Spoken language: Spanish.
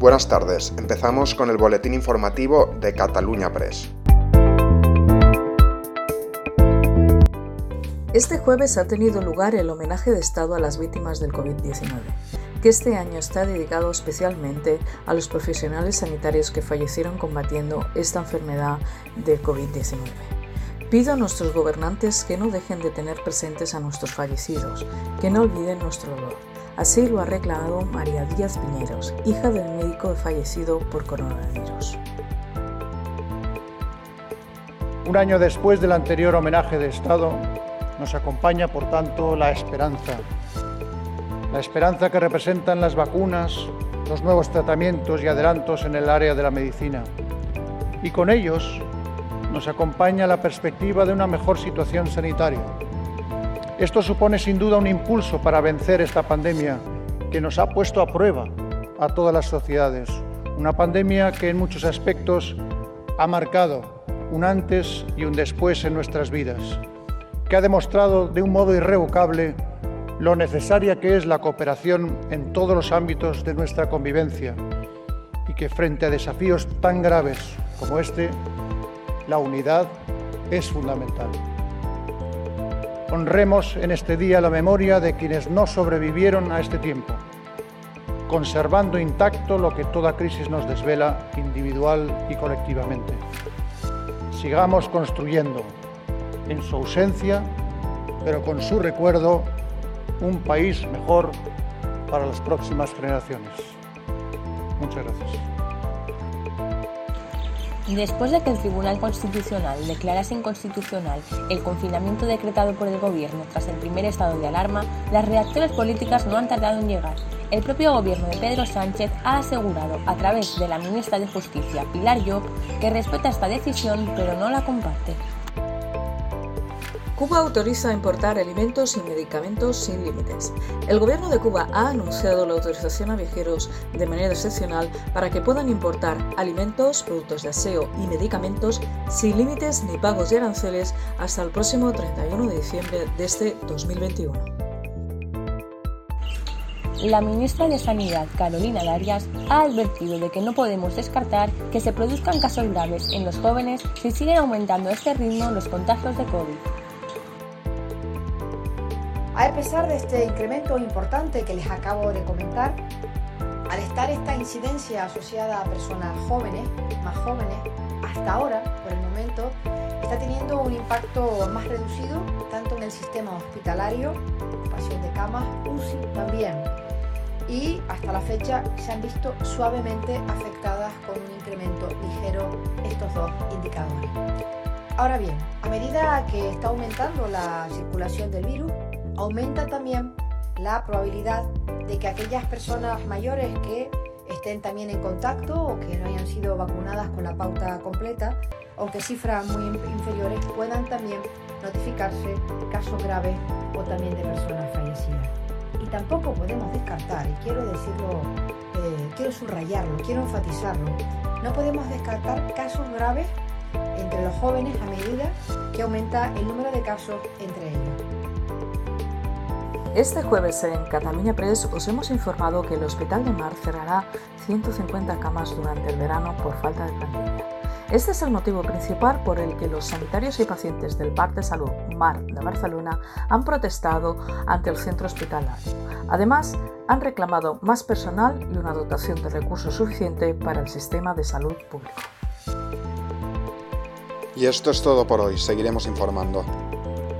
Buenas tardes, empezamos con el boletín informativo de Cataluña Press. Este jueves ha tenido lugar el homenaje de Estado a las víctimas del COVID-19, que este año está dedicado especialmente a los profesionales sanitarios que fallecieron combatiendo esta enfermedad de COVID-19. Pido a nuestros gobernantes que no dejen de tener presentes a nuestros fallecidos, que no olviden nuestro dolor. Así lo ha reclamado María Díaz Piñeros, hija del médico fallecido por coronavirus. Un año después del anterior homenaje de Estado, nos acompaña, por tanto, la esperanza. La esperanza que representan las vacunas, los nuevos tratamientos y adelantos en el área de la medicina. Y con ellos nos acompaña la perspectiva de una mejor situación sanitaria. Esto supone sin duda un impulso para vencer esta pandemia que nos ha puesto a prueba a todas las sociedades. Una pandemia que en muchos aspectos ha marcado un antes y un después en nuestras vidas que ha demostrado de un modo irrevocable lo necesaria que es la cooperación en todos los ámbitos de nuestra convivencia y que frente a desafíos tan graves como este, la unidad es fundamental. Honremos en este día la memoria de quienes no sobrevivieron a este tiempo, conservando intacto lo que toda crisis nos desvela individual y colectivamente. Sigamos construyendo en su ausencia, pero con su recuerdo, un país mejor para las próximas generaciones. Muchas gracias. Después de que el Tribunal Constitucional declarase inconstitucional el confinamiento decretado por el Gobierno tras el primer estado de alarma, las reacciones políticas no han tardado en llegar. El propio gobierno de Pedro Sánchez ha asegurado a través de la ministra de Justicia, Pilar Llop, que respeta esta decisión pero no la comparte. Cuba autoriza importar alimentos y medicamentos sin límites. El gobierno de Cuba ha anunciado la autorización a viajeros de manera excepcional para que puedan importar alimentos, productos de aseo y medicamentos sin límites ni pagos de aranceles hasta el próximo 31 de diciembre de este 2021. La ministra de Sanidad, Carolina Darias, ha advertido de que no podemos descartar que se produzcan casos graves en los jóvenes si siguen aumentando a este ritmo los contagios de COVID. A pesar de este incremento importante que les acabo de comentar, al estar esta incidencia asociada a personas jóvenes, más jóvenes, hasta ahora, por el momento, está teniendo un impacto más reducido tanto en el sistema hospitalario, ocupación de camas, UCI también. Y hasta la fecha se han visto suavemente afectadas con un incremento ligero estos dos indicadores. Ahora bien, a medida que está aumentando la circulación del virus, aumenta también la probabilidad de que aquellas personas mayores que estén también en contacto o que no hayan sido vacunadas con la pauta completa, aunque cifras muy inferiores, puedan también notificarse casos graves o también de personas fallecidas. Y tampoco podemos descartar, y quiero decirlo, eh, quiero subrayarlo, quiero enfatizarlo, no podemos descartar casos graves entre los jóvenes a medida que aumenta el número de casos entre ellos. Este jueves en Cataluña Press os hemos informado que el Hospital de Mar cerrará 150 camas durante el verano por falta de plantilla. Este es el motivo principal por el que los sanitarios y pacientes del Parc de Salud Mar de Barcelona han protestado ante el centro hospitalario. Además, han reclamado más personal y una dotación de recursos suficiente para el sistema de salud público. Y esto es todo por hoy, seguiremos informando.